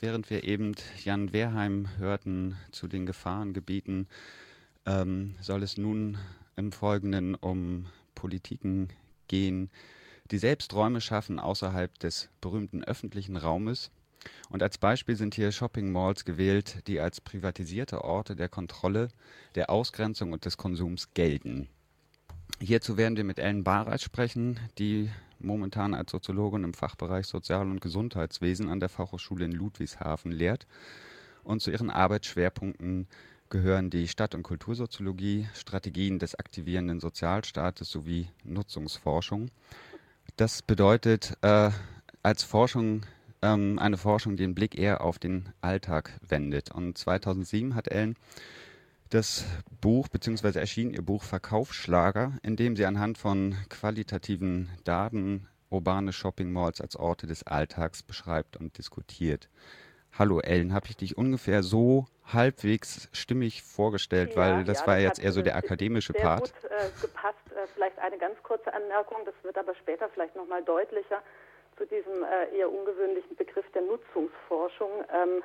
während wir eben Jan Wehrheim hörten zu den Gefahrengebieten, ähm, soll es nun im Folgenden um Politiken gehen, die selbst Räume schaffen außerhalb des berühmten öffentlichen Raumes. Und als Beispiel sind hier Shopping Malls gewählt, die als privatisierte Orte der Kontrolle, der Ausgrenzung und des Konsums gelten. Hierzu werden wir mit Ellen Barreich sprechen, die momentan als Soziologin im Fachbereich Sozial- und Gesundheitswesen an der Fachhochschule in Ludwigshafen lehrt. Und zu ihren Arbeitsschwerpunkten gehören die Stadt- und Kultursoziologie, Strategien des aktivierenden Sozialstaates sowie Nutzungsforschung. Das bedeutet äh, als Forschung ähm, eine Forschung, die den Blick eher auf den Alltag wendet. Und 2007 hat Ellen das Buch, beziehungsweise erschien ihr Buch Verkaufsschlager, in dem sie anhand von qualitativen Daten urbane Shopping Malls als Orte des Alltags beschreibt und diskutiert. Hallo Ellen, habe ich dich ungefähr so halbwegs stimmig vorgestellt, ja, weil das ja, war das jetzt eher so der akademische sehr Part. Gut äh, gepasst. Äh, vielleicht eine ganz kurze Anmerkung, das wird aber später vielleicht nochmal deutlicher zu diesem äh, eher ungewöhnlichen Begriff der Nutzungsforschung. Ähm,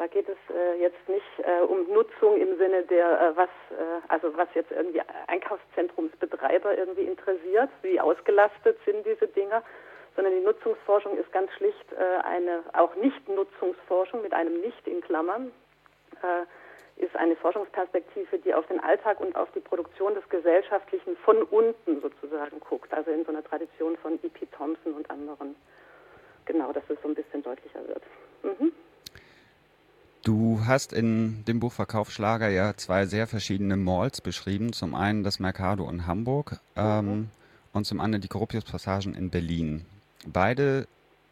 da geht es äh, jetzt nicht äh, um Nutzung im Sinne der, äh, was, äh, also was jetzt irgendwie Einkaufszentrumsbetreiber irgendwie interessiert, wie ausgelastet sind diese Dinger, sondern die Nutzungsforschung ist ganz schlicht äh, eine auch Nicht-Nutzungsforschung mit einem Nicht in Klammern, äh, ist eine Forschungsperspektive, die auf den Alltag und auf die Produktion des Gesellschaftlichen von unten sozusagen guckt, also in so einer Tradition von E.P. Thompson und anderen. Genau, dass es so ein bisschen deutlicher wird. Mhm. Du hast in dem Buch Verkaufsschlager ja zwei sehr verschiedene Malls beschrieben. Zum einen das Mercado in Hamburg ähm, mhm. und zum anderen die Gropius-Passagen in Berlin. Beide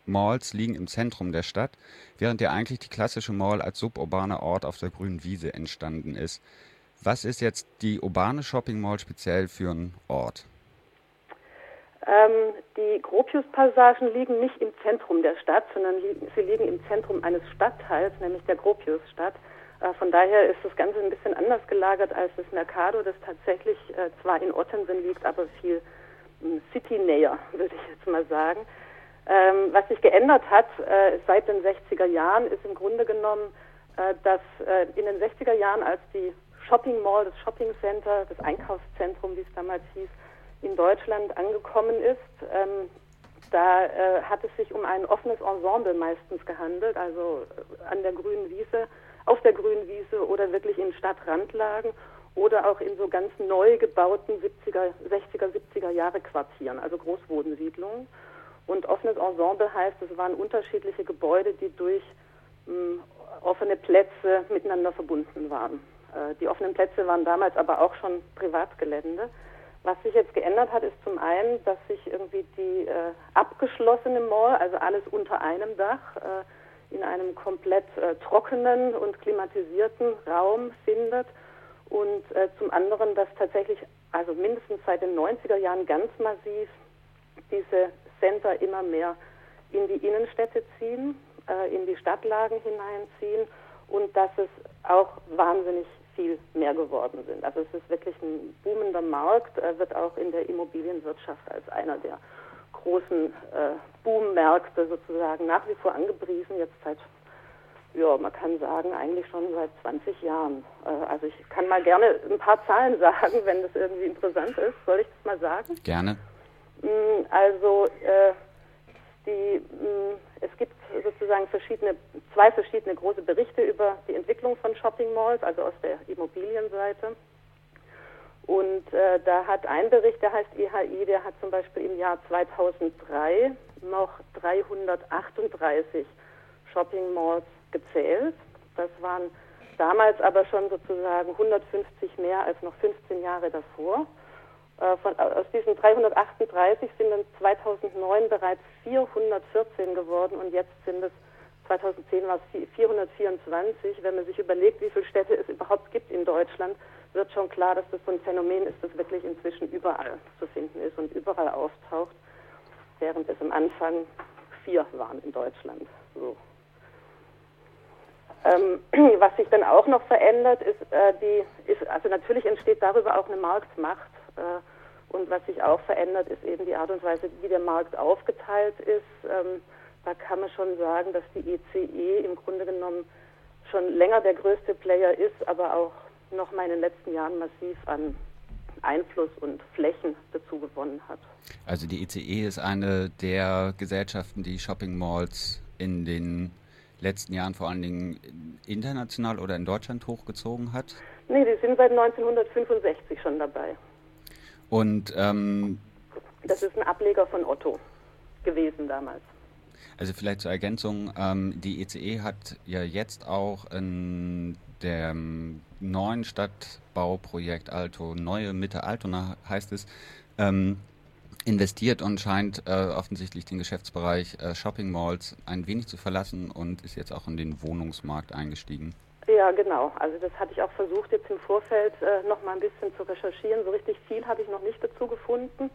Malls liegen im Zentrum der Stadt, während ja eigentlich die klassische Mall als suburbaner Ort auf der grünen Wiese entstanden ist. Was ist jetzt die urbane Shopping Mall speziell für ein Ort? Ähm, die Gropius-Passagen liegen nicht im Zentrum der Stadt, sondern liegen, sie liegen im Zentrum eines Stadtteils, nämlich der Gropiusstadt. Äh, von daher ist das Ganze ein bisschen anders gelagert als das Mercado, das tatsächlich äh, zwar in Ottensen liegt, aber viel äh, citynäher, würde ich jetzt mal sagen. Ähm, was sich geändert hat äh, seit den 60er Jahren, ist im Grunde genommen, äh, dass äh, in den 60er Jahren, als die Shopping Mall, das Shopping Center, das Einkaufszentrum, wie es damals hieß, in Deutschland angekommen ist, ähm, da äh, hat es sich um ein offenes Ensemble meistens gehandelt, also äh, an der grünen Wiese, auf der grünen Wiese oder wirklich in Stadtrandlagen oder auch in so ganz neu gebauten 70er, 60er, 70er Jahre Quartieren, also Großwohnsiedlungen. Und offenes Ensemble heißt, es waren unterschiedliche Gebäude, die durch mh, hm, offene Plätze miteinander verbunden waren. Äh, die offenen Plätze waren damals aber auch schon Privatgelände. Was sich jetzt geändert hat, ist zum einen, dass sich irgendwie die äh, abgeschlossene Mall, also alles unter einem Dach, äh, in einem komplett äh, trockenen und klimatisierten Raum findet. Und äh, zum anderen, dass tatsächlich, also mindestens seit den 90er Jahren ganz massiv diese Center immer mehr in die Innenstädte ziehen, äh, in die Stadtlagen hineinziehen und dass es auch wahnsinnig viel mehr geworden sind. Also es ist wirklich ein boomender Markt, er wird auch in der Immobilienwirtschaft als einer der großen äh, Boommärkte sozusagen nach wie vor angepriesen, jetzt seit, ja, man kann sagen, eigentlich schon seit 20 Jahren. Äh, also ich kann mal gerne ein paar Zahlen sagen, wenn das irgendwie interessant ist. Soll ich das mal sagen? Gerne. Mm, also äh, die, mm, es gibt sozusagen verschiedene, zwei verschiedene große Berichte über die Entwicklung von Shopping Malls, also aus der Immobilienseite. Und äh, da hat ein Bericht, der heißt IHI, der hat zum Beispiel im Jahr 2003 noch 338 Shopping Malls gezählt. Das waren damals aber schon sozusagen 150 mehr als noch 15 Jahre davor. Äh, von, aus diesen 338 sind dann 2009 bereits 414 geworden und jetzt sind es 2010 war es 424. Wenn man sich überlegt, wie viele Städte es überhaupt gibt in Deutschland, wird schon klar, dass das so ein Phänomen ist, das wirklich inzwischen überall zu finden ist und überall auftaucht, während es am Anfang vier waren in Deutschland. So. Ähm, was sich dann auch noch verändert, ist, äh, die, ist, also natürlich entsteht darüber auch eine Marktmacht. Äh, und was sich auch verändert, ist eben die Art und Weise, wie der Markt aufgeteilt ist. Ähm, da kann man schon sagen, dass die ECE e im Grunde genommen schon länger der größte Player ist, aber auch noch mal in den letzten Jahren massiv an Einfluss und Flächen dazu gewonnen hat. Also die ICE e ist eine der Gesellschaften, die Shopping Malls in den letzten Jahren vor allen Dingen international oder in Deutschland hochgezogen hat? Nee, die sind seit 1965 schon dabei. Und ähm, das ist ein Ableger von Otto gewesen damals. Also vielleicht zur Ergänzung, ähm, die ECE e hat ja jetzt auch in dem neuen Stadtbauprojekt Alto, Neue Mitte Altona heißt es, ähm, investiert und scheint äh, offensichtlich den Geschäftsbereich äh, Shopping Malls ein wenig zu verlassen und ist jetzt auch in den Wohnungsmarkt eingestiegen. Ja, genau. Also das hatte ich auch versucht, jetzt im Vorfeld äh, noch mal ein bisschen zu recherchieren. So richtig viel habe ich noch nicht dazu gefunden.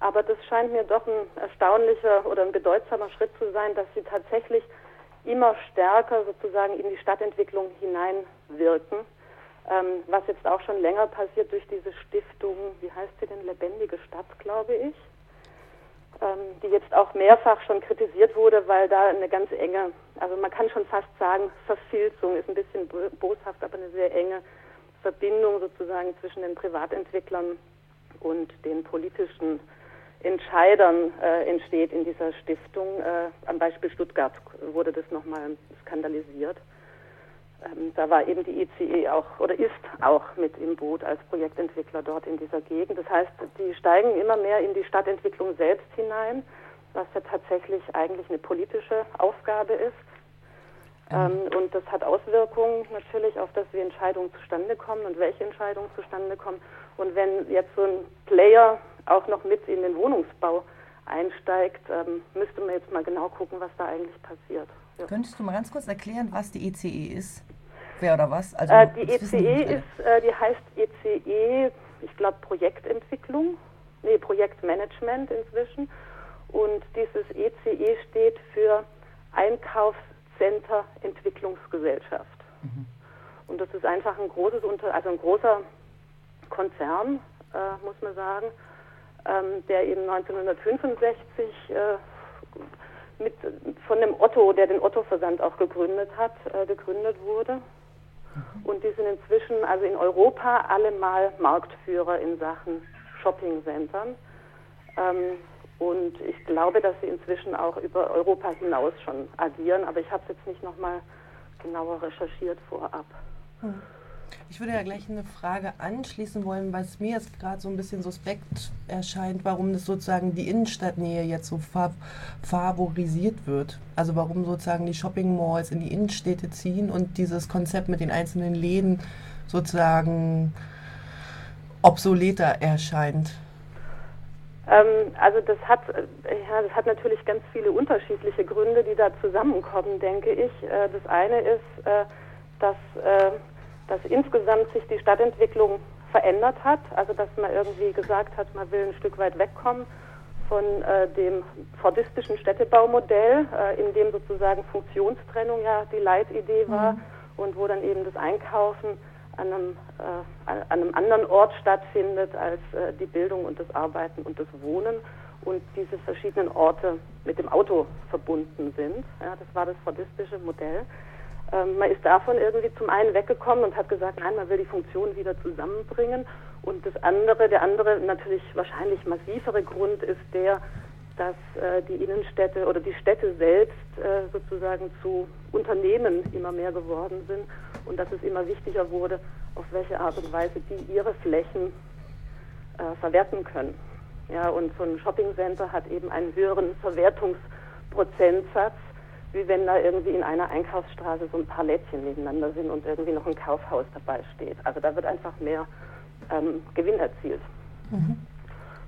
Aber das scheint mir doch ein erstaunlicher oder ein bedeutsamer Schritt zu sein, dass sie tatsächlich immer stärker sozusagen in die Stadtentwicklung hineinwirken. Ähm, was jetzt auch schon länger passiert durch diese Stiftung, wie heißt sie denn, Lebendige Stadt, glaube ich, die jetzt auch mehrfach schon kritisiert wurde, weil da eine ganz enge, also man kann schon fast sagen, Verfilzung ist ein bisschen boshaft, aber eine sehr enge Verbindung sozusagen zwischen den Privatentwicklern und den politischen Entscheidern äh, entsteht in dieser Stiftung. Äh, am Beispiel Stuttgart wurde das nochmal skandalisiert. Ähm, da war eben die ICE auch oder ist auch mit im Boot als Projektentwickler dort in dieser Gegend. Das heißt, die steigen immer mehr in die Stadtentwicklung selbst hinein, was ja tatsächlich eigentlich eine politische Aufgabe ist. Ähm, und das hat Auswirkungen natürlich auf das, wie Entscheidungen zustande kommen und welche Entscheidungen zustande kommen. Und wenn jetzt so ein Player auch noch mit in den Wohnungsbau einsteigt, ähm, müsste man jetzt mal genau gucken, was da eigentlich passiert. Ja. Könntest du mal ganz kurz erklären, was die ECE e ist? Wer oder was? Also, äh, die ECE e ist, äh, die heißt ECE, e, ich glaube Projektentwicklung, nee, Projektmanagement inzwischen. Und dieses ECE steht für Einkaufscenter Entwicklungsgesellschaft. Mhm. Und das ist einfach ein großes, also ein großer Konzern, äh, muss man sagen, ähm, der eben 1965 äh, mit, von dem Otto, der den Otto-Versand auch gegründet hat, äh, gegründet wurde. Mhm. Und die sind inzwischen also in Europa allemal Marktführer in Sachen Shopping-Centern. Ähm, und ich glaube, dass sie inzwischen auch über Europa hinaus schon agieren, aber ich habe es jetzt nicht nochmal genauer recherchiert vorab. Mhm. Ich würde ja gleich eine Frage anschließen wollen, was mir jetzt gerade so ein bisschen suspekt erscheint, warum das sozusagen die Innenstadtnähe jetzt so fav favorisiert wird. Also warum sozusagen die Shopping Malls in die Innenstädte ziehen und dieses Konzept mit den einzelnen Läden sozusagen obsoleter erscheint. Ähm, also das hat, äh, ja, das hat natürlich ganz viele unterschiedliche Gründe, die da zusammenkommen, denke ich. Äh, das eine ist, äh, dass dass insgesamt sich die Stadtentwicklung verändert hat, also dass man irgendwie gesagt hat, man will ein Stück weit wegkommen von äh, dem fordistischen Städtebaumodell, äh, in dem sozusagen Funktionstrennung ja die Leitidee war mhm. und wo dann eben das Einkaufen an einem, äh, an einem anderen Ort stattfindet als äh, die Bildung und das Arbeiten und das Wohnen und diese verschiedenen Orte mit dem Auto verbunden sind. Ja, das war das fordistische Modell. Ähm, man ist davon irgendwie zum einen weggekommen und hat gesagt, nein, man will die Funktionen wieder zusammenbringen. Und das andere, der andere natürlich wahrscheinlich massivere Grund ist der, dass äh, die Innenstädte oder die Städte selbst äh, sozusagen zu Unternehmen immer mehr geworden sind und dass es immer wichtiger wurde, auf welche Art und Weise die ihre Flächen äh, verwerten können. Ja, und so ein Shoppingcenter hat eben einen höheren Verwertungsprozentsatz wie wenn da irgendwie in einer Einkaufsstraße so ein paar Lädchen nebeneinander sind und irgendwie noch ein Kaufhaus dabei steht. Also da wird einfach mehr ähm, Gewinn erzielt. Mhm.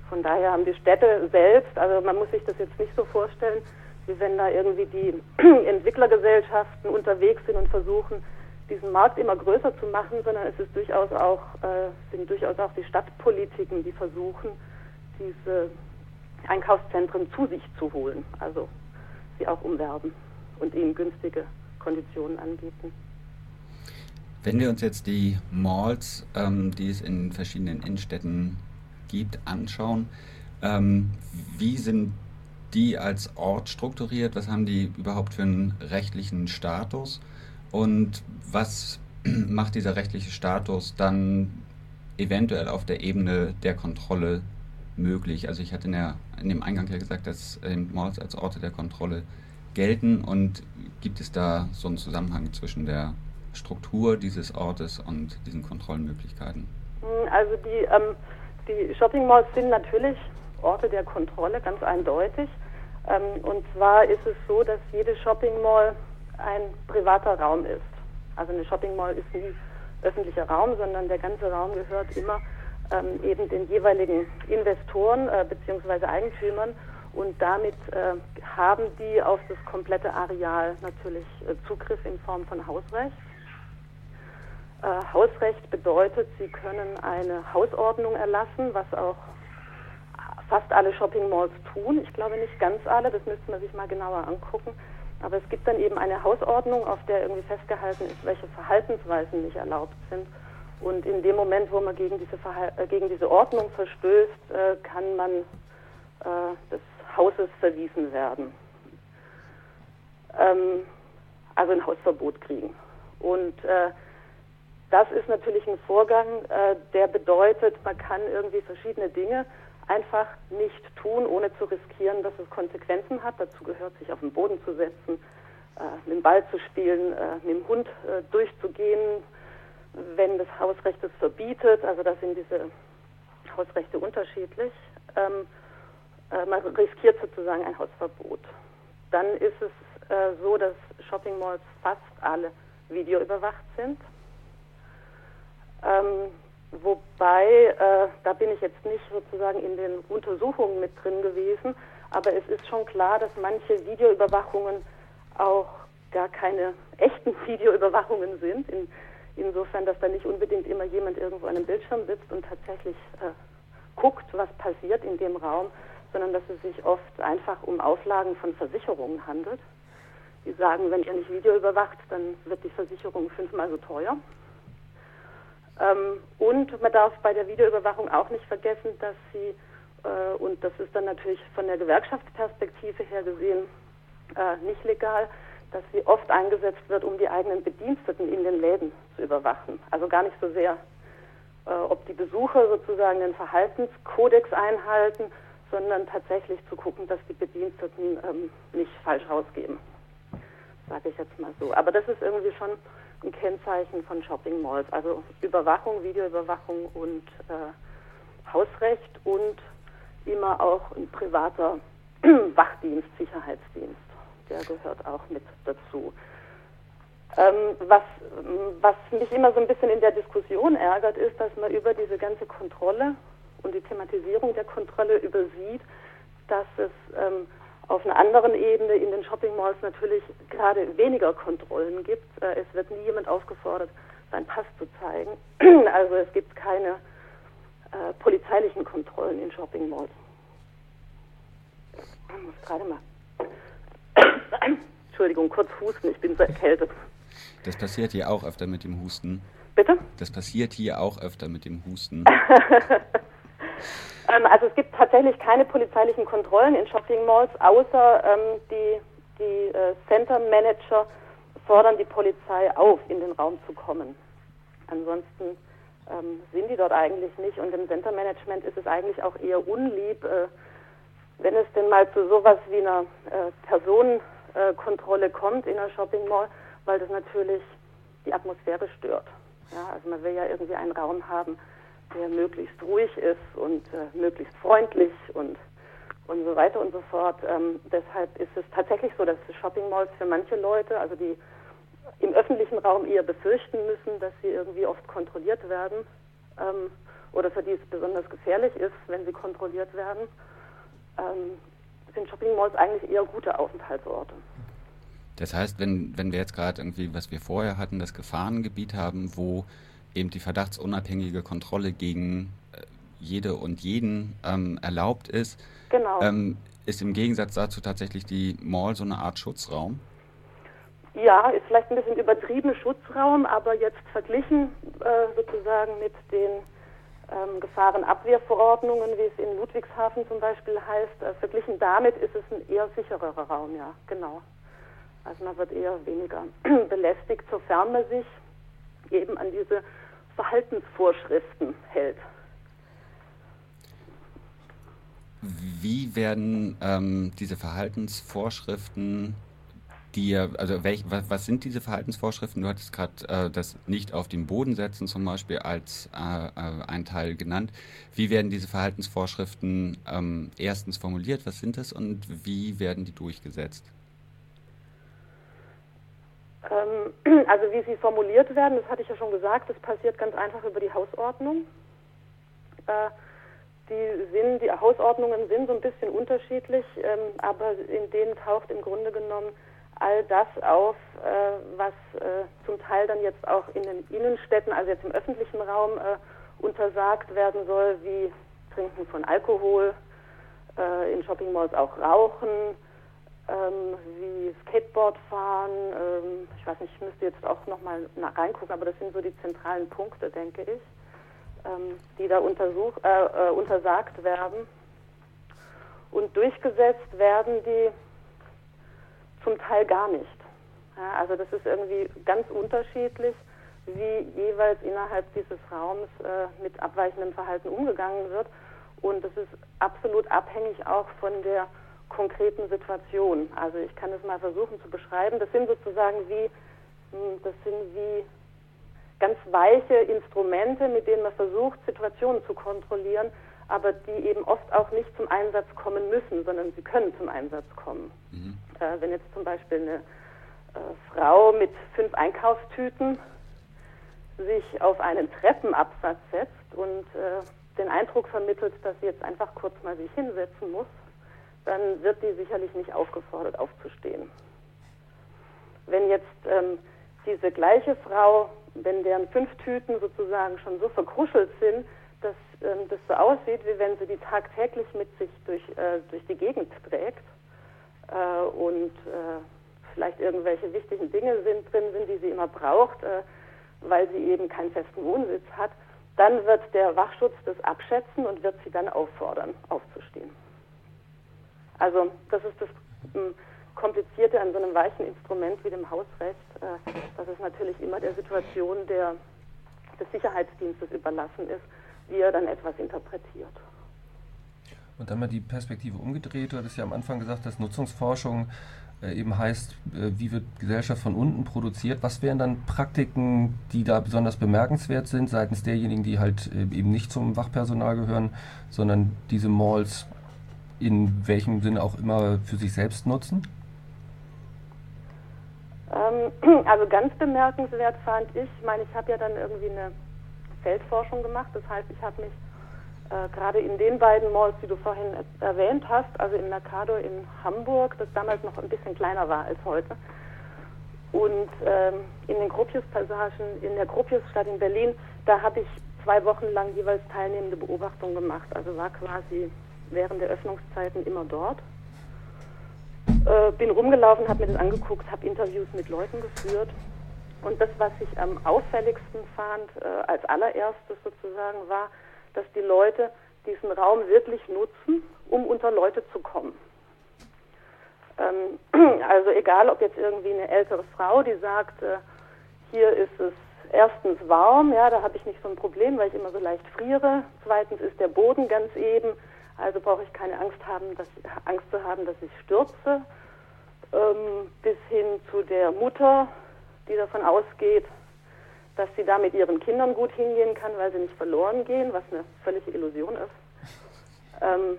Von daher haben die Städte selbst, also man muss sich das jetzt nicht so vorstellen, wie wenn da irgendwie die Entwicklergesellschaften unterwegs sind und versuchen, diesen Markt immer größer zu machen, sondern es ist durchaus auch, äh, sind durchaus auch die Stadtpolitiken, die versuchen, diese Einkaufszentren zu sich zu holen, also sie auch umwerben und ihnen günstige Konditionen anbieten. Wenn wir uns jetzt die Malls, ähm, die es in verschiedenen Innenstädten gibt, anschauen, ähm, wie sind die als Ort strukturiert? Was haben die überhaupt für einen rechtlichen Status? Und was macht dieser rechtliche Status dann eventuell auf der Ebene der Kontrolle möglich? Also ich hatte in, der, in dem Eingang ja gesagt, dass Malls als Orte der Kontrolle gelten und gibt es da so einen Zusammenhang zwischen der Struktur dieses Ortes und diesen Kontrollmöglichkeiten? Also die, ähm, die Shopping Malls sind natürlich Orte der Kontrolle, ganz eindeutig. Ähm, und zwar ist es so, dass jede Shopping Mall ein privater Raum ist. Also eine Shopping Mall ist nie öffentlicher Raum, sondern der ganze Raum gehört immer ähm, eben den jeweiligen Investoren äh, bzw. Eigentümern und damit äh, haben die auf das komplette Areal natürlich äh, Zugriff in Form von Hausrecht. Äh, Hausrecht bedeutet, sie können eine Hausordnung erlassen, was auch fast alle Shopping Malls tun. Ich glaube nicht ganz alle, das müsste man sich mal genauer angucken. Aber es gibt dann eben eine Hausordnung, auf der irgendwie festgehalten ist, welche Verhaltensweisen nicht erlaubt sind. Und in dem Moment, wo man gegen diese, Verhal äh, gegen diese Ordnung verstößt, äh, kann man äh, des Hauses verwiesen werden. Ähm, also ein Hausverbot kriegen. Und äh, das ist natürlich ein Vorgang, äh, der bedeutet, man kann irgendwie verschiedene Dinge einfach nicht tun, ohne zu riskieren, dass es Konsequenzen hat. Dazu gehört, sich auf den Boden zu setzen, äh, mit dem Ball zu spielen, äh, mit dem Hund äh, durchzugehen, wenn das Hausrecht es verbietet. Also da sind diese Hausrechte unterschiedlich. Ähm, äh, man riskiert sozusagen ein Hausverbot. Dann ist es äh, so, dass Shopping Malls fast alle videoüberwacht sind. Ähm, Wobei, äh, da bin ich jetzt nicht sozusagen in den Untersuchungen mit drin gewesen, aber es ist schon klar, dass manche Videoüberwachungen auch gar keine echten Videoüberwachungen sind. In, insofern, dass da nicht unbedingt immer jemand irgendwo an einem Bildschirm sitzt und tatsächlich äh, guckt, was passiert in dem Raum, sondern dass es sich oft einfach um Auflagen von Versicherungen handelt. Die sagen, wenn ihr nicht Video überwacht, dann wird die Versicherung fünfmal so teuer. Ähm, und man darf bei der Videoüberwachung auch nicht vergessen, dass sie, äh, und das ist dann natürlich von der Gewerkschaftsperspektive her gesehen äh, nicht legal, dass sie oft eingesetzt wird, um die eigenen Bediensteten in den Läden zu überwachen. Also gar nicht so sehr, äh, ob die Besucher sozusagen den Verhaltenskodex einhalten, sondern tatsächlich zu gucken, dass die Bediensteten ähm, nicht falsch rausgeben. Sage ich jetzt mal so. Aber das ist irgendwie schon ein Kennzeichen von Shopping Malls. Also Überwachung, Videoüberwachung und äh, Hausrecht und immer auch ein privater Wachdienst, Sicherheitsdienst. Der gehört auch mit dazu. Ähm, was, was mich immer so ein bisschen in der Diskussion ärgert, ist, dass man über diese ganze Kontrolle und die Thematisierung der Kontrolle übersieht, dass es ähm, auf einer anderen Ebene in den Shopping Malls natürlich gerade weniger Kontrollen gibt. Äh, es wird nie jemand aufgefordert, seinen Pass zu zeigen. Also es gibt keine äh, polizeilichen Kontrollen in Shopping Malls. Ich muss gerade mal. Entschuldigung, kurz husten, ich bin so erkältet. Das passiert hier auch öfter mit dem Husten. Bitte? Das passiert hier auch öfter mit dem Husten. Ähm, also es gibt tatsächlich keine polizeilichen Kontrollen in Shopping Malls, außer ähm, die, die äh, Center Manager fordern die Polizei auf, in den Raum zu kommen. Ansonsten ähm, sind die dort eigentlich nicht und im Center Management ist es eigentlich auch eher unlieb, äh, wenn es denn mal zu sowas wie einer äh, Personenkontrolle kommt in einer Shopping Mall, weil das natürlich die Atmosphäre stört. Ja, also man will ja irgendwie einen Raum haben, der möglichst ruhig ist und äh, möglichst freundlich und, und so weiter und so fort. Ähm, deshalb ist es tatsächlich so, dass Shopping Malls für manche Leute, also die im öffentlichen Raum eher befürchten müssen, dass sie irgendwie oft kontrolliert werden ähm, oder für die es besonders gefährlich ist, wenn sie kontrolliert werden, ähm, sind Shopping Malls eigentlich eher gute Aufenthaltsorte. Das heißt, wenn, wenn wir jetzt gerade irgendwie, was wir vorher hatten, das Gefahrengebiet haben, wo eben die verdachtsunabhängige Kontrolle gegen äh, jede und jeden ähm, erlaubt ist, genau. ähm, ist im Gegensatz dazu tatsächlich die Mall so eine Art Schutzraum? Ja, ist vielleicht ein bisschen übertrieben Schutzraum, aber jetzt verglichen äh, sozusagen mit den ähm, Gefahrenabwehrverordnungen, wie es in Ludwigshafen zum Beispiel heißt, äh, verglichen damit ist es ein eher sichererer Raum, ja, genau. Also man wird eher weniger belästigt, sofern man sich eben an diese Verhaltensvorschriften hält. Wie werden ähm, diese Verhaltensvorschriften die, also welch, was, was, sind diese Verhaltensvorschriften? Du hattest gerade äh, das nicht auf den Boden setzen zum Beispiel als äh, äh, ein Teil genannt. Wie werden diese Verhaltensvorschriften ähm, erstens formuliert? Was sind das und wie werden die durchgesetzt? Ähm, also wie sie formuliert werden, das hatte ich ja schon gesagt, das passiert ganz einfach über die Hausordnung. Äh, die, sind, die Hausordnungen sind so ein bisschen unterschiedlich, ähm, aber in denen taucht im Grunde genommen all das auf, äh, was äh, zum Teil dann jetzt auch in den Innenstädten, also jetzt im öffentlichen Raum, äh, untersagt werden soll, wie Trinken von Alkohol, äh, in Shoppingmalls auch Rauchen, ähm, wie Skateboard fahren. Ähm, ich weiß nicht, ich müsste jetzt auch nochmal reingucken, aber das sind so die zentralen Punkte, denke ich, ähm, die da untersuch, äh, äh, untersagt werden. Und durchgesetzt werden die zum Teil gar nicht. Ja, also das ist irgendwie ganz unterschiedlich, wie jeweils innerhalb dieses Raums äh, mit abweichendem Verhalten umgegangen wird. Und das ist absolut abhängig auch von der konkreten Situation. Also ich kann es mal versuchen zu beschreiben. Das sind sozusagen wie, hm, das sind wie ganz weiche Instrumente, mit denen man versucht, Situationen zu kontrollieren, aber die eben oft auch nicht zum Einsatz kommen müssen, sondern sie können zum Einsatz kommen. Mhm. Äh, wenn jetzt zum Beispiel eine äh, Frau mit fünf Einkaufstüten sich auf einen Treppenabsatz setzt und äh, den Eindruck vermittelt, dass sie jetzt einfach kurz mal sich hinsetzen muss, dann wird die sicherlich nicht aufgefordert aufzustehen. Wenn jetzt ähm, diese gleiche Frau, wenn deren fünf Tüten sozusagen schon so verkruschelt sind, dass ähm, das so aussieht, wie wenn sie die tagtäglich mit sich durch, äh, durch die Gegend trägt äh, und äh, vielleicht irgendwelche wichtigen Dinge sind, drin sind, die sie immer braucht, äh, weil sie eben keinen festen Wohnsitz hat, dann wird der Wachschutz das abschätzen und wird sie dann auffordern, aufzustehen. Also das ist das ähm, Komplizierte an so einem weichen Instrument wie dem Hausrecht, äh, dass es natürlich immer der Situation der, des Sicherheitsdienstes überlassen ist, wie er dann etwas interpretiert. Und dann mal die Perspektive umgedreht. Du hattest ja am Anfang gesagt, dass Nutzungsforschung äh, eben heißt, äh, wie wird Gesellschaft von unten produziert. Was wären dann Praktiken, die da besonders bemerkenswert sind, seitens derjenigen, die halt eben nicht zum Wachpersonal gehören, sondern diese Malls in welchem Sinne auch immer für sich selbst nutzen? Ähm, also ganz bemerkenswert fand ich, ich meine, ich habe ja dann irgendwie eine Feldforschung gemacht. Das heißt, ich habe mich äh, gerade in den beiden Malls, die du vorhin erwähnt hast, also im Mercado in Hamburg, das damals noch ein bisschen kleiner war als heute, und ähm, in den Gropius-Passagen in der Gropiusstadt in Berlin, da habe ich zwei Wochen lang jeweils teilnehmende Beobachtungen gemacht. Also war quasi während der Öffnungszeiten immer dort. Äh, bin rumgelaufen, habe mir das angeguckt, habe Interviews mit Leuten geführt und das, was ich am auffälligsten fand, äh, als allererstes sozusagen, war, dass die Leute diesen Raum wirklich nutzen, um unter Leute zu kommen. Ähm, also egal, ob jetzt irgendwie eine ältere Frau, die sagt, äh, hier ist es erstens warm, ja, da habe ich nicht so ein Problem, weil ich immer so leicht friere. Zweitens ist der Boden ganz eben, also brauche ich keine Angst haben, dass Angst zu haben, dass ich stürze. Ähm, bis hin zu der Mutter, die davon ausgeht, dass sie da mit ihren Kindern gut hingehen kann, weil sie nicht verloren gehen, was eine völlige Illusion ist. Ähm,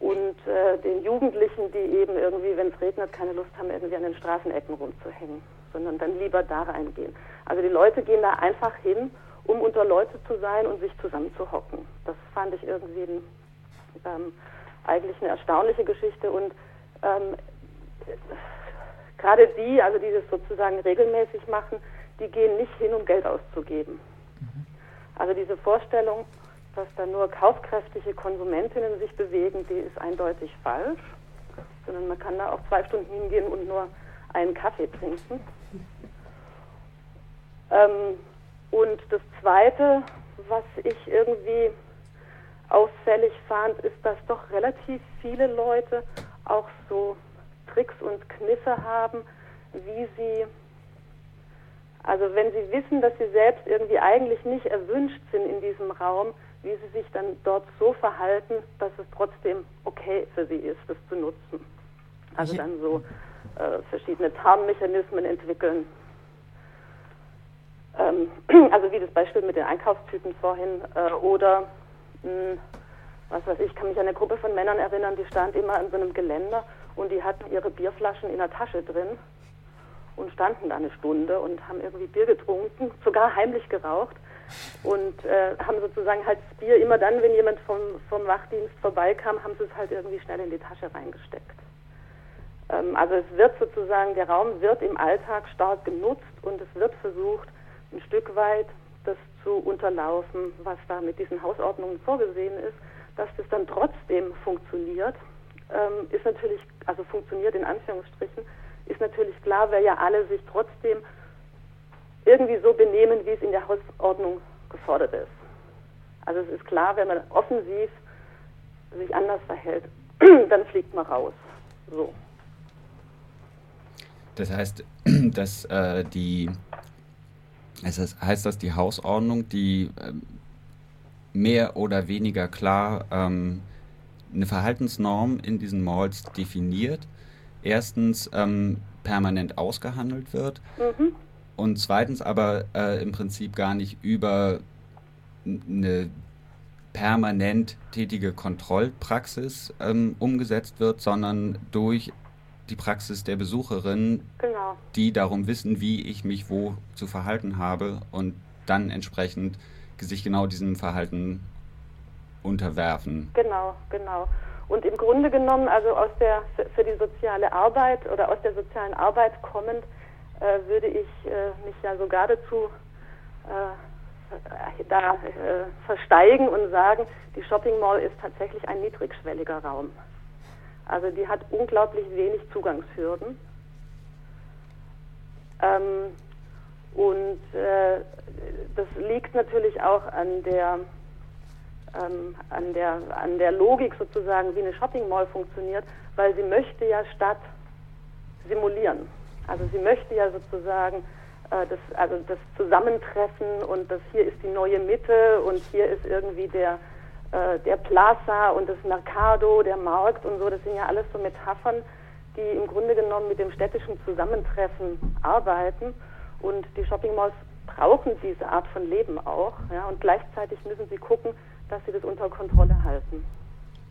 und äh, den Jugendlichen, die eben irgendwie, wenn es regnet, keine Lust haben, irgendwie an den Straßenecken rumzuhängen, sondern dann lieber da reingehen. Also die Leute gehen da einfach hin, um unter Leute zu sein und sich zusammenzuhocken. Das fand ich irgendwie ein, ähm, eigentlich eine erstaunliche Geschichte und ähm, gerade die, also die das sozusagen regelmäßig machen, die gehen nicht hin, um Geld auszugeben. Mhm. Also diese Vorstellung, dass da nur kaufkräftige Konsumentinnen sich bewegen, die ist eindeutig falsch, sondern man kann da auch zwei Stunden hingehen und nur einen Kaffee trinken. Ähm, und das Zweite, was ich irgendwie auffällig fand, ist, dass doch relativ viele Leute auch so Tricks und Kniffe haben, wie sie, also wenn sie wissen, dass sie selbst irgendwie eigentlich nicht erwünscht sind in diesem Raum, wie sie sich dann dort so verhalten, dass es trotzdem okay für sie ist, das zu nutzen. Also dann so äh, verschiedene Tarnmechanismen entwickeln. Ähm, also wie das Beispiel mit den Einkaufstüten vorhin äh, oder mh, hm, was weiß ich, kann mich an eine Gruppe von Männern erinnern, die stand immer an so einem Geländer und die hatten ihre Bierflaschen in der Tasche drin und standen da eine Stunde und haben irgendwie Bier getrunken, sogar heimlich geraucht und äh, haben sozusagen halt das Bier immer dann, wenn jemand vom, vom Wachdienst vorbeikam, haben sie es halt irgendwie schnell in die Tasche reingesteckt. Ähm, also es wird sozusagen, der Raum wird im Alltag stark genutzt und es wird versucht, ein Stück weit zu unterlaufen, was da mit diesen Hausordnungen vorgesehen ist, dass das dann trotzdem funktioniert, ähm, ist natürlich, also funktioniert in Anführungsstrichen, ist natürlich klar, weil ja alle sich trotzdem irgendwie so benehmen, wie es in der Hausordnung gefordert ist. Also es ist klar, wenn man offensiv sich anders verhält, dann fliegt man raus. So. Das heißt, dass äh, die es heißt, dass die Hausordnung, die äh, mehr oder weniger klar ähm, eine Verhaltensnorm in diesen Malls definiert, erstens ähm, permanent ausgehandelt wird mhm. und zweitens aber äh, im Prinzip gar nicht über eine permanent tätige Kontrollpraxis ähm, umgesetzt wird, sondern durch die Praxis der Besucherin, genau. die darum wissen, wie ich mich wo zu verhalten habe und dann entsprechend sich genau diesem Verhalten unterwerfen. Genau, genau. Und im Grunde genommen, also aus der für die soziale Arbeit oder aus der sozialen Arbeit kommend, äh, würde ich äh, mich ja sogar dazu äh, da äh, versteigen und sagen, die Shopping Mall ist tatsächlich ein niedrigschwelliger Raum. Also die hat unglaublich wenig Zugangshürden. Ähm, und äh, das liegt natürlich auch an der, ähm, an, der, an der Logik sozusagen, wie eine Shopping Mall funktioniert, weil sie möchte ja Stadt simulieren. Also sie möchte ja sozusagen äh, das, also das Zusammentreffen und das hier ist die neue Mitte und hier ist irgendwie der, äh, der Plaza und das Mercado, der Markt und so, das sind ja alles so Metaphern, die im Grunde genommen mit dem städtischen Zusammentreffen arbeiten. Und die Shopping Malls brauchen diese Art von Leben auch. Ja, und gleichzeitig müssen sie gucken, dass sie das unter Kontrolle halten.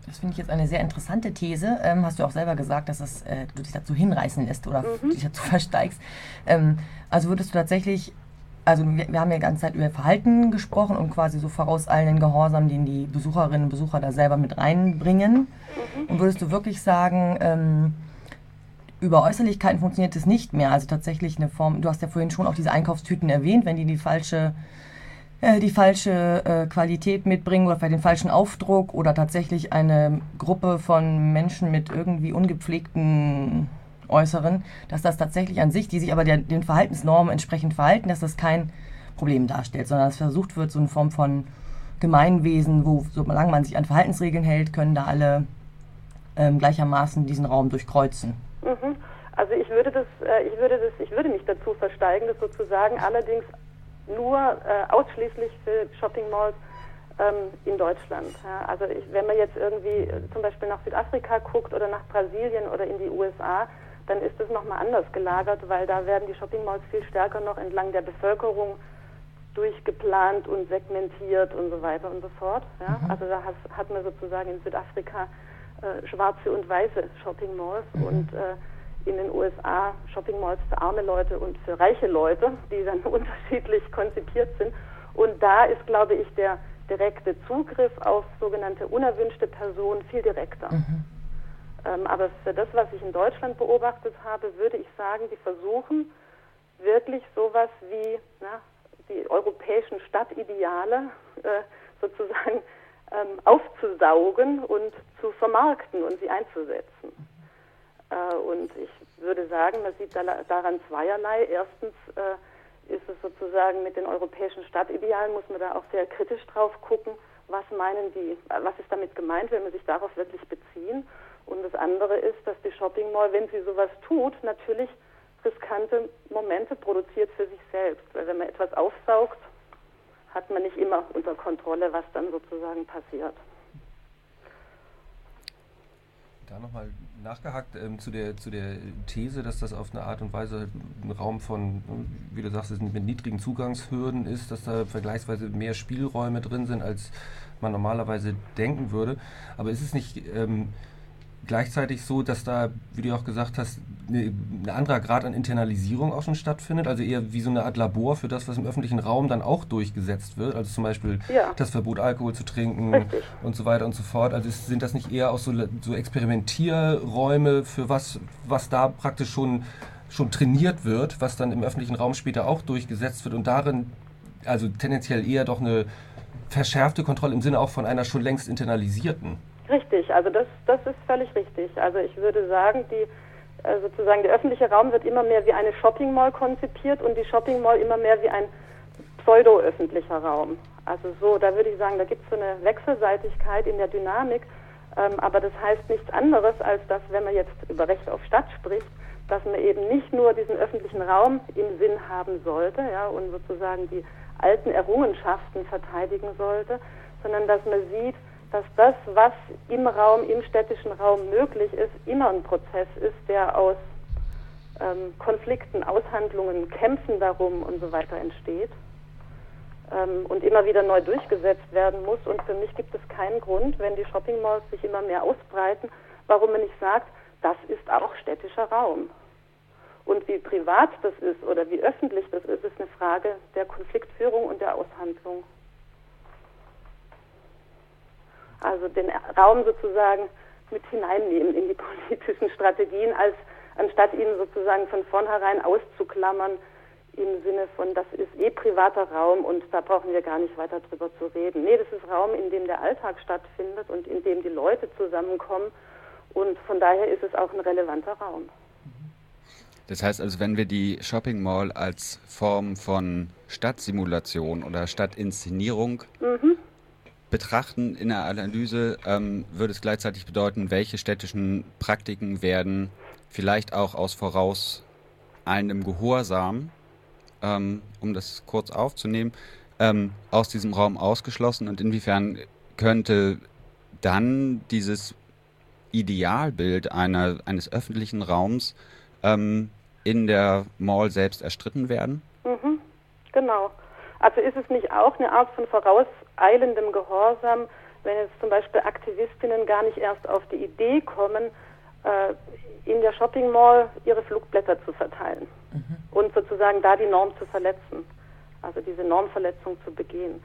Das finde ich jetzt eine sehr interessante These. Ähm, hast du auch selber gesagt, dass es, äh, du dich dazu hinreißen lässt oder mhm. dich dazu versteigst. Ähm, also würdest du tatsächlich also wir, wir, haben ja die ganze Zeit über Verhalten gesprochen und quasi so vorauseilenden Gehorsam, den die Besucherinnen und Besucher da selber mit reinbringen. Mhm. Und würdest du wirklich sagen, ähm, über Äußerlichkeiten funktioniert es nicht mehr? Also tatsächlich eine Form, du hast ja vorhin schon auch diese Einkaufstüten erwähnt, wenn die die falsche, äh, die falsche äh, Qualität mitbringen oder vielleicht den falschen Aufdruck oder tatsächlich eine Gruppe von Menschen mit irgendwie ungepflegten äußeren, dass das tatsächlich an sich, die sich aber der, den Verhaltensnormen entsprechend verhalten, dass das kein Problem darstellt, sondern dass versucht wird, so eine Form von Gemeinwesen, wo solange man sich an Verhaltensregeln hält, können da alle ähm, gleichermaßen diesen Raum durchkreuzen. Mhm. Also ich würde das, äh, ich würde das, ich würde mich dazu versteigen, das sozusagen allerdings nur äh, ausschließlich für Shopping Malls ähm, in Deutschland. Ja. Also ich, wenn man jetzt irgendwie äh, zum Beispiel nach Südafrika guckt oder nach Brasilien oder in die USA, dann ist es nochmal anders gelagert, weil da werden die Shopping Malls viel stärker noch entlang der Bevölkerung durchgeplant und segmentiert und so weiter und so fort. Ja? Mhm. Also da hat, hat, man sozusagen in Südafrika äh, schwarze und weiße Shopping Malls mhm. und äh, in den USA Shopping Malls für arme Leute und für reiche Leute, die dann unterschiedlich konzipiert sind. Und da ist, glaube ich, der direkte Zugriff auf sogenannte unerwünschte Personen viel direkter. Mhm. Ähm, aber für das, was ich in Deutschland beobachtet habe, würde ich sagen, die versuchen wirklich sowas wie na, die europäischen Stadtideale äh, sozusagen ähm, aufzusaugen und zu vermarkten und sie einzusetzen. Äh, und ich würde sagen, man sieht da, daran zweierlei. Erstens äh, ist es sozusagen mit den europäischen Stadtidealen, muss man da auch sehr kritisch drauf gucken, was meinen die, was ist damit gemeint, wenn man sich darauf wirklich beziehen. Und das andere ist, dass die Shopping Mall, wenn sie sowas tut, natürlich riskante Momente produziert für sich selbst. Weil wenn man etwas aufsaugt, hat man nicht immer unter Kontrolle, was dann sozusagen passiert. Da nochmal nachgehakt ähm, zu, der, zu der These, dass das auf eine Art und Weise ein Raum von, wie du sagst, mit niedrigen Zugangshürden ist, dass da vergleichsweise mehr Spielräume drin sind, als man normalerweise denken würde. Aber ist es nicht ähm, gleichzeitig so, dass da, wie du auch gesagt hast, eine, ein anderer Grad an Internalisierung auch schon stattfindet, also eher wie so eine Art Labor für das, was im öffentlichen Raum dann auch durchgesetzt wird, also zum Beispiel ja. das Verbot Alkohol zu trinken Richtig. und so weiter und so fort. Also sind das nicht eher auch so, so Experimentierräume für was, was da praktisch schon, schon trainiert wird, was dann im öffentlichen Raum später auch durchgesetzt wird und darin also tendenziell eher doch eine verschärfte Kontrolle im Sinne auch von einer schon längst internalisierten. Richtig, also das, das ist völlig richtig. Also ich würde sagen, die äh, sozusagen der öffentliche Raum wird immer mehr wie eine Shopping Mall konzipiert und die Shopping Mall immer mehr wie ein pseudo-öffentlicher Raum. Also so, da würde ich sagen, da gibt es so eine Wechselseitigkeit in der Dynamik, ähm, aber das heißt nichts anderes, als dass, wenn man jetzt über Recht auf Stadt spricht, dass man eben nicht nur diesen öffentlichen Raum im Sinn haben sollte ja, und sozusagen die alten Errungenschaften verteidigen sollte, sondern dass man sieht, dass das, was im Raum, im städtischen Raum möglich ist, immer ein Prozess ist, der aus ähm, Konflikten, Aushandlungen, Kämpfen darum und so weiter entsteht ähm, und immer wieder neu durchgesetzt werden muss. Und für mich gibt es keinen Grund, wenn die Shopping Malls sich immer mehr ausbreiten, warum man nicht sagt, das ist auch städtischer Raum. Und wie privat das ist oder wie öffentlich das ist, ist eine Frage der Konfliktführung und der Aushandlung. Also den Raum sozusagen mit hineinnehmen in die politischen Strategien, als anstatt ihn sozusagen von vornherein auszuklammern im Sinne von, das ist eh privater Raum und da brauchen wir gar nicht weiter drüber zu reden. Nee, das ist Raum, in dem der Alltag stattfindet und in dem die Leute zusammenkommen und von daher ist es auch ein relevanter Raum. Das heißt also, wenn wir die Shopping Mall als Form von Stadtsimulation oder Stadtinszenierung mhm betrachten in der Analyse, ähm, würde es gleichzeitig bedeuten, welche städtischen Praktiken werden vielleicht auch aus vorauseilendem Gehorsam, ähm, um das kurz aufzunehmen, ähm, aus diesem Raum ausgeschlossen und inwiefern könnte dann dieses Idealbild einer, eines öffentlichen Raums ähm, in der Mall selbst erstritten werden? Mhm, genau. Also ist es nicht auch eine Art von voraus eilendem Gehorsam, wenn jetzt zum Beispiel Aktivistinnen gar nicht erst auf die Idee kommen, äh, in der Shopping Mall ihre Flugblätter zu verteilen mhm. und sozusagen da die Norm zu verletzen, also diese Normverletzung zu begehen.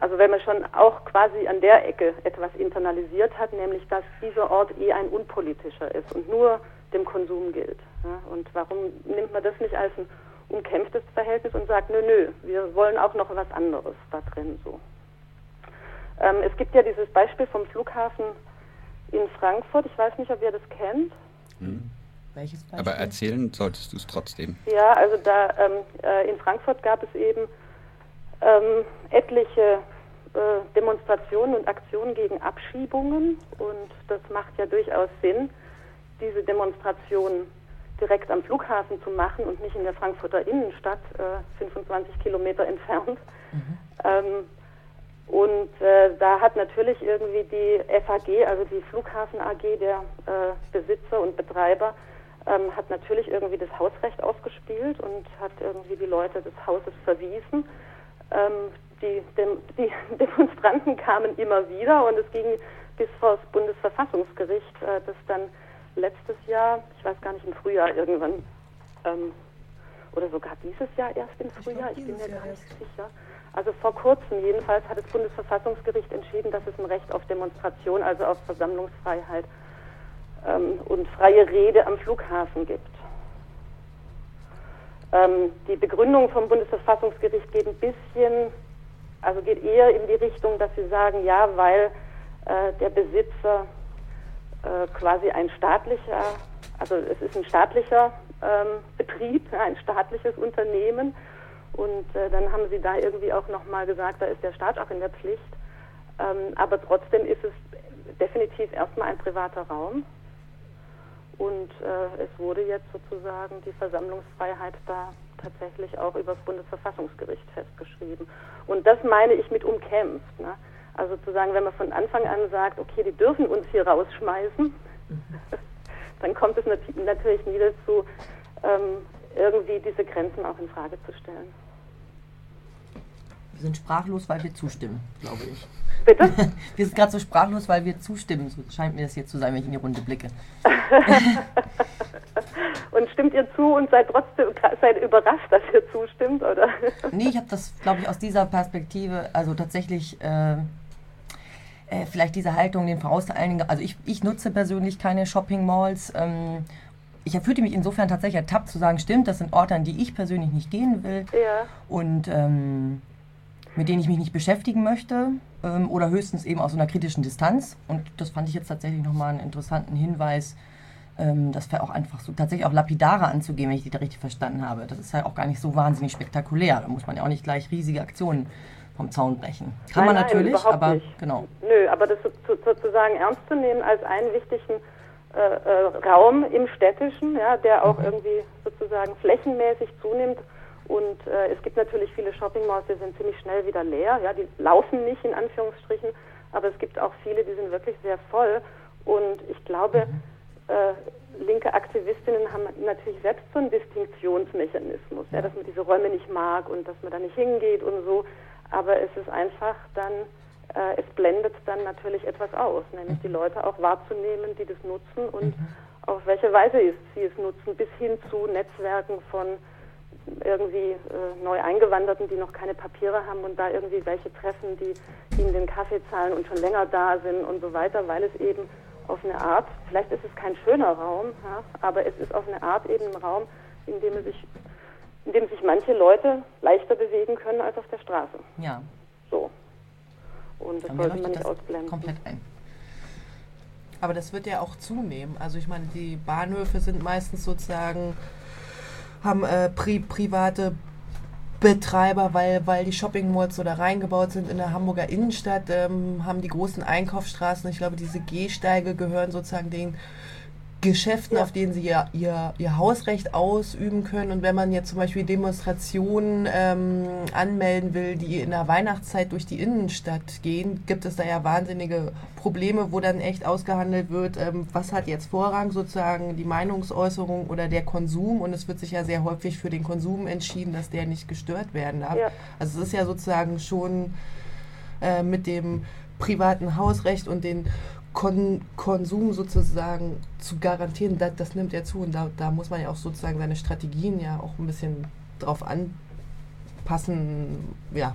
Also wenn man schon auch quasi an der Ecke etwas internalisiert hat, nämlich dass dieser Ort eh ein unpolitischer ist und nur dem Konsum gilt. Ja? Und warum nimmt man das nicht als ein umkämpftes Verhältnis und sagt, nö, nö, wir wollen auch noch was anderes da drin so. Ähm, es gibt ja dieses Beispiel vom Flughafen in Frankfurt. Ich weiß nicht, ob ihr das kennt. Hm. Welches Beispiel? Aber erzählen solltest du es trotzdem. Ja, also da ähm, äh, in Frankfurt gab es eben ähm, etliche äh, Demonstrationen und Aktionen gegen Abschiebungen und das macht ja durchaus Sinn, diese Demonstrationen direkt am Flughafen zu machen und nicht in der Frankfurter Innenstadt, äh, 25 Kilometer entfernt. Mhm. Ähm, und äh, da hat natürlich irgendwie die FAG, also die Flughafen AG, der äh, Besitzer und Betreiber, ähm, hat natürlich irgendwie das Hausrecht ausgespielt und hat irgendwie die Leute des Hauses verwiesen. Ähm, die, dem, die, Demonstranten kamen immer wieder und es ging bis vor das Bundesverfassungsgericht, äh, das dann letztes Jahr, ich weiß gar nicht, im Frühjahr irgendwann, ähm, oder sogar dieses Jahr erst im Frühjahr, ich, ich bin mir gar nicht sicher, also vor kurzem jedenfalls hat das Bundesverfassungsgericht entschieden, dass es ein Recht auf Demonstration, also auf Versammlungsfreiheit ähm, und freie Rede am Flughafen gibt. Ähm, die Begründung vom Bundesverfassungsgericht geht ein bisschen, also geht eher in die Richtung, dass sie sagen, ja, weil äh, der Besitzer äh, quasi ein staatlicher, also es ist ein staatlicher ähm, Betrieb, ein staatliches Unternehmen und äh, dann haben sie da irgendwie auch nochmal gesagt, da ist der Staat auch in der Pflicht. Ähm, aber trotzdem ist es definitiv erstmal ein privater Raum. Und äh, es wurde jetzt sozusagen die Versammlungsfreiheit da tatsächlich auch über das Bundesverfassungsgericht festgeschrieben. Und das meine ich mit umkämpft. Ne? Also zu sagen, wenn man von Anfang an sagt, okay, die dürfen uns hier rausschmeißen, dann kommt es natürlich nie dazu, ähm, irgendwie diese Grenzen auch in Frage zu stellen. Wir sind sprachlos, weil wir zustimmen, glaube ich. Bitte? wir sind gerade so sprachlos, weil wir zustimmen. So scheint mir das jetzt zu sein, wenn ich in die Runde blicke. und stimmt ihr zu und seid trotzdem seid überrascht, dass ihr zustimmt, oder? nee, ich habe das, glaube ich, aus dieser Perspektive, also tatsächlich äh, äh, vielleicht diese Haltung den vorauszueilen. Also ich, ich nutze persönlich keine Shopping Malls. Ähm, ich fühlte mich insofern tatsächlich ertappt zu sagen, stimmt, das sind Orte, an die ich persönlich nicht gehen will. Ja. Und ähm, mit denen ich mich nicht beschäftigen möchte ähm, oder höchstens eben aus so einer kritischen Distanz. Und das fand ich jetzt tatsächlich nochmal einen interessanten Hinweis, ähm, das auch einfach so tatsächlich auch lapidarer anzugehen, wenn ich die da richtig verstanden habe. Das ist ja auch gar nicht so wahnsinnig spektakulär. Da muss man ja auch nicht gleich riesige Aktionen vom Zaun brechen. Kann nein, man natürlich, nein, aber nicht. genau. Nö, aber das sozusagen ernst zu nehmen als einen wichtigen äh, äh, Raum im städtischen, ja, der auch mhm. irgendwie sozusagen flächenmäßig zunimmt. Und äh, es gibt natürlich viele Shopping Malls, die sind ziemlich schnell wieder leer. Ja, die laufen nicht in Anführungsstrichen, aber es gibt auch viele, die sind wirklich sehr voll. Und ich glaube, mhm. äh, linke Aktivistinnen haben natürlich selbst so einen Distinktionsmechanismus, ja. dass man diese Räume nicht mag und dass man da nicht hingeht und so. Aber es ist einfach dann, es blendet dann natürlich etwas aus, nämlich die Leute auch wahrzunehmen, die das nutzen und mhm. auf welche Weise ist, sie es nutzen, bis hin zu Netzwerken von irgendwie äh, neu Eingewanderten, die noch keine Papiere haben und da irgendwie welche treffen, die ihnen den Kaffee zahlen und schon länger da sind und so weiter, weil es eben auf eine Art, vielleicht ist es kein schöner Raum, ja, aber es ist auf eine Art eben ein Raum, in dem es sich in dem sich manche Leute leichter bewegen können als auf der Straße. Ja. So. Und das sollte man nicht ausblenden. Komplett ein. Aber das wird ja auch zunehmen. Also ich meine, die Bahnhöfe sind meistens sozusagen, haben äh, pri private Betreiber, weil, weil die Shopping Malls so da reingebaut sind in der Hamburger Innenstadt, ähm, haben die großen Einkaufsstraßen, ich glaube, diese Gehsteige gehören sozusagen den Geschäften, ja. auf denen sie ihr, ihr, ihr Hausrecht ausüben können. Und wenn man jetzt zum Beispiel Demonstrationen ähm, anmelden will, die in der Weihnachtszeit durch die Innenstadt gehen, gibt es da ja wahnsinnige Probleme, wo dann echt ausgehandelt wird, ähm, was hat jetzt Vorrang, sozusagen die Meinungsäußerung oder der Konsum. Und es wird sich ja sehr häufig für den Konsum entschieden, dass der nicht gestört werden darf. Ja. Also es ist ja sozusagen schon äh, mit dem privaten Hausrecht und den Kon Konsum sozusagen zu garantieren, das, das nimmt er zu und da, da muss man ja auch sozusagen seine Strategien ja auch ein bisschen drauf anpassen, ja.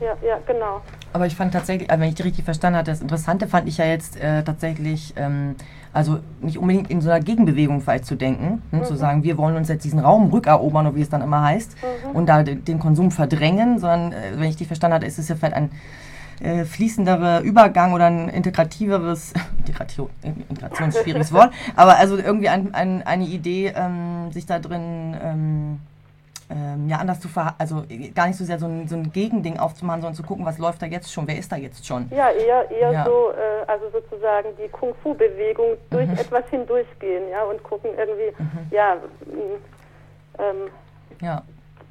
Ja, ja, genau. Aber ich fand tatsächlich, also wenn ich die richtig verstanden hatte, das Interessante fand ich ja jetzt äh, tatsächlich, ähm, also nicht unbedingt in so einer Gegenbewegung vielleicht zu denken, ne, mhm. zu sagen, wir wollen uns jetzt diesen Raum rückerobern, oder wie es dann immer heißt, mhm. und da den Konsum verdrängen, sondern, äh, wenn ich die verstanden hatte, ist es ja vielleicht ein äh, fließendere Übergang oder ein integrativeres, Integration, Integration ist ein schwieriges Wort, aber also irgendwie ein, ein, eine Idee, ähm, sich da drin ähm, ähm, ja, anders zu ver also gar nicht so sehr so ein, so ein Gegending aufzumachen, sondern zu gucken, was läuft da jetzt schon, wer ist da jetzt schon. Ja, eher, eher ja. so, äh, also sozusagen die Kung-Fu-Bewegung durch mhm. etwas hindurchgehen, ja, und gucken irgendwie, mhm. ja, ähm, ja,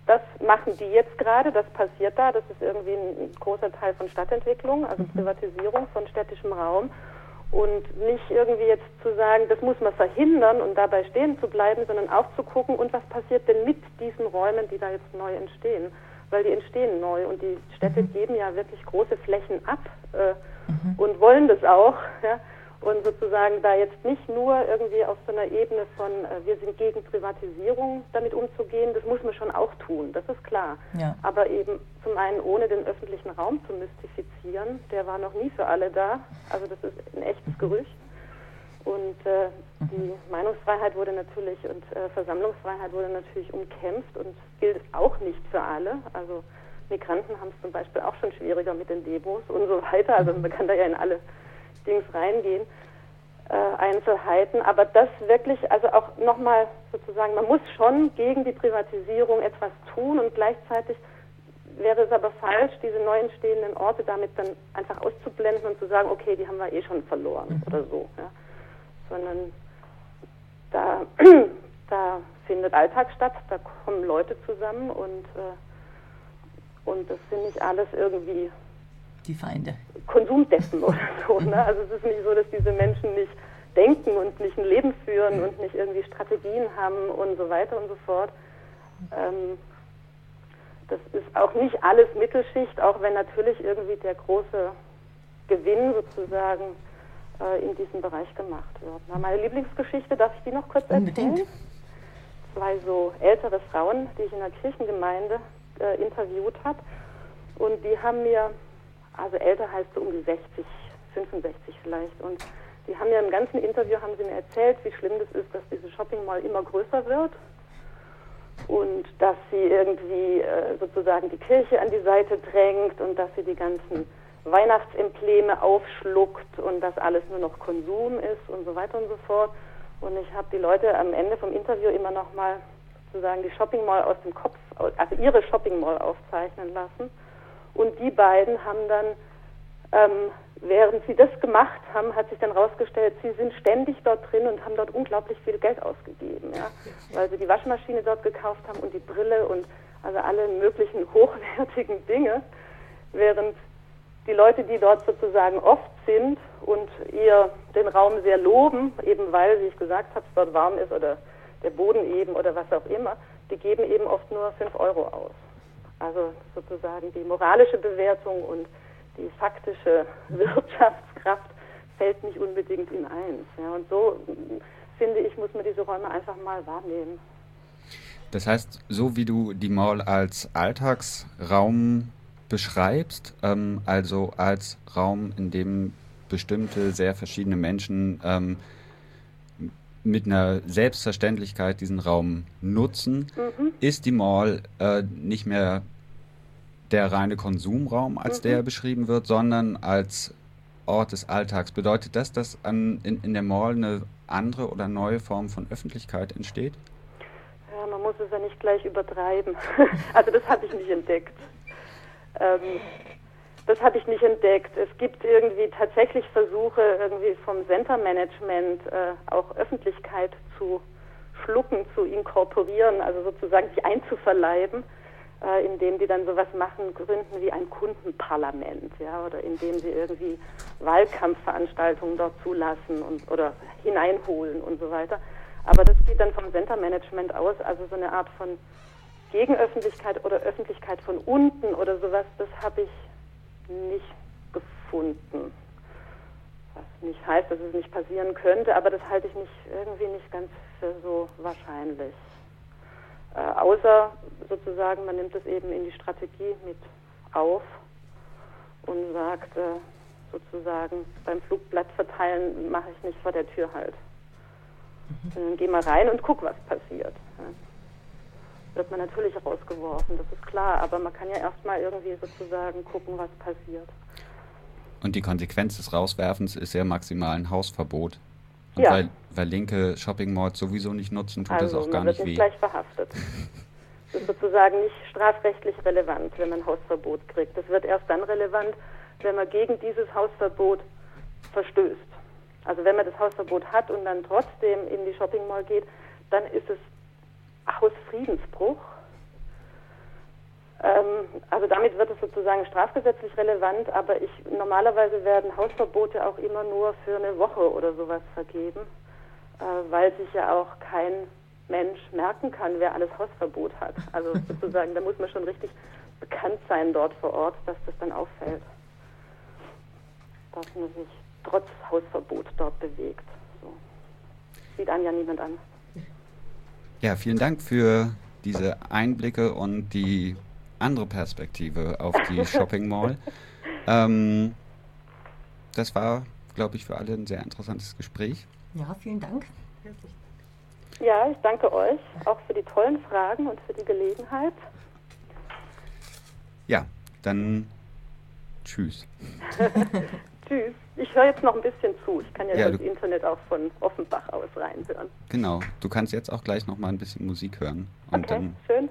das machen die jetzt gerade, das passiert da, das ist irgendwie ein, großer Teil von Stadtentwicklung, also mhm. Privatisierung von städtischem Raum. Und nicht irgendwie jetzt zu sagen, das muss man verhindern und dabei stehen zu bleiben, sondern auch zu gucken, und was passiert denn mit diesen Räumen, die da jetzt neu entstehen. Weil die entstehen neu und die Städte mhm. geben ja wirklich große Flächen ab äh, mhm. und wollen das auch. Ja und sozusagen da jetzt nicht nur irgendwie auf so einer Ebene von, äh, wir sind gegen Privatisierung damit umzugehen, das muss man schon auch tun, das ist klar. Ja. Aber eben zum einen ohne den öffentlichen Raum zu mystifizieren, der war noch nie für alle da, also das ist ein echtes mhm. Gerücht. Und äh, mhm. die Meinungsfreiheit wurde natürlich und äh, Versammlungsfreiheit wurde natürlich umkämpft und gilt auch nicht für alle. Also Migranten haben es zum Beispiel auch schon schwieriger mit den Demos und so weiter. Also man kann da ja in alle Dings reingehen, äh, Einzelheiten. Aber das wirklich, also auch nochmal sozusagen, man muss schon gegen die Privatisierung etwas tun und gleichzeitig wäre es aber falsch, diese neu entstehenden Orte damit dann einfach auszublenden und zu sagen, okay, die haben wir eh schon verloren mhm. oder so. Ja. Sondern da, da findet Alltag statt, da kommen Leute zusammen und, äh, und das sind nicht alles irgendwie die Feinde. Konsumdessen oder so. Ne? Also es ist nicht so, dass diese Menschen nicht denken und nicht ein Leben führen und nicht irgendwie Strategien haben und so weiter und so fort. Ähm, das ist auch nicht alles Mittelschicht, auch wenn natürlich irgendwie der große Gewinn sozusagen äh, in diesem Bereich gemacht wird. Na, meine Lieblingsgeschichte, darf ich die noch kurz Unbedingt. erzählen? Zwei so ältere Frauen, die ich in der Kirchengemeinde äh, interviewt habe. Und die haben mir, also älter heißt so um die 60, 65 vielleicht. Und die haben mir im ganzen Interview haben sie mir erzählt, wie schlimm das ist, dass diese Shopping Mall immer größer wird und dass sie irgendwie äh, sozusagen die Kirche an die Seite drängt und dass sie die ganzen Weihnachtsembleme aufschluckt und dass alles nur noch Konsum ist und so weiter und so fort. Und ich habe die Leute am Ende vom Interview immer noch mal sozusagen die Shopping Mall aus dem Kopf, also ihre Shopping Mall aufzeichnen lassen. Und die beiden haben dann ähm, während sie das gemacht haben, hat sich dann herausgestellt, sie sind ständig dort drin und haben dort unglaublich viel Geld ausgegeben, ja, weil sie die Waschmaschine dort gekauft haben und die Brille und also alle möglichen hochwertigen Dinge, während die Leute, die dort sozusagen oft sind und ihr den Raum sehr loben, eben weil, wie ich gesagt habe, es dort warm ist oder der Boden eben oder was auch immer, die geben eben oft nur 5 Euro aus. Also sozusagen die moralische Bewertung und die faktische Wirtschaftskraft fällt nicht unbedingt in eins. Ja. Und so finde ich, muss man diese Räume einfach mal wahrnehmen. Das heißt, so wie du die Mall als Alltagsraum beschreibst, ähm, also als Raum, in dem bestimmte, sehr verschiedene Menschen ähm, mit einer Selbstverständlichkeit diesen Raum nutzen, mhm. ist die Mall äh, nicht mehr der reine Konsumraum, als mhm. der beschrieben wird, sondern als Ort des Alltags. Bedeutet das, dass an, in, in der Mall eine andere oder neue Form von Öffentlichkeit entsteht? Ja, man muss es ja nicht gleich übertreiben. also das habe ich nicht entdeckt. Ähm, das habe ich nicht entdeckt. Es gibt irgendwie tatsächlich Versuche, irgendwie vom Center-Management äh, auch Öffentlichkeit zu schlucken, zu inkorporieren, also sozusagen sich einzuverleiben äh, indem die dann sowas machen, gründen wie ein Kundenparlament, ja, oder indem sie irgendwie Wahlkampfveranstaltungen dort zulassen und oder hineinholen und so weiter. Aber das geht dann vom Center-Management aus, also so eine Art von Gegenöffentlichkeit oder Öffentlichkeit von unten oder sowas, das habe ich nicht gefunden. Was nicht heißt, dass es nicht passieren könnte, aber das halte ich nicht irgendwie nicht ganz für so wahrscheinlich. Äh, außer sozusagen, man nimmt es eben in die Strategie mit auf und sagt äh, sozusagen, beim Flugblatt verteilen mache ich nicht vor der Tür halt. Mhm. Dann geh mal rein und guck, was passiert. Ja. Wird man natürlich rausgeworfen, das ist klar, aber man kann ja erstmal irgendwie sozusagen gucken, was passiert. Und die Konsequenz des Rauswerfens ist ja maximal ein Hausverbot. Und ja. weil, weil linke Shopping Malls sowieso nicht nutzen, tut also, das auch gar nicht weh. Man wird nicht gleich verhaftet. Das ist sozusagen nicht strafrechtlich relevant, wenn man Hausverbot kriegt. Das wird erst dann relevant, wenn man gegen dieses Hausverbot verstößt. Also wenn man das Hausverbot hat und dann trotzdem in die Shopping Mall geht, dann ist es Hausfriedensbruch also damit wird es sozusagen strafgesetzlich relevant, aber ich, normalerweise werden Hausverbote auch immer nur für eine Woche oder sowas vergeben, äh, weil sich ja auch kein Mensch merken kann, wer alles Hausverbot hat. Also sozusagen, da muss man schon richtig bekannt sein dort vor Ort, dass das dann auffällt. Dass man sich trotz Hausverbot dort bewegt. So. Sieht einen ja niemand an. Ja, vielen Dank für diese Einblicke und die andere Perspektive auf die Shopping Mall. ähm, das war, glaube ich, für alle ein sehr interessantes Gespräch. Ja, vielen Dank. Ja, ich danke euch auch für die tollen Fragen und für die Gelegenheit. Ja, dann tschüss. tschüss. Ich höre jetzt noch ein bisschen zu. Ich kann ja, Ja, das du- Internet auch von Offenbach aus reinhören. Genau, du kannst jetzt auch gleich noch mal ein bisschen Musik hören. Und Okay, dann schön.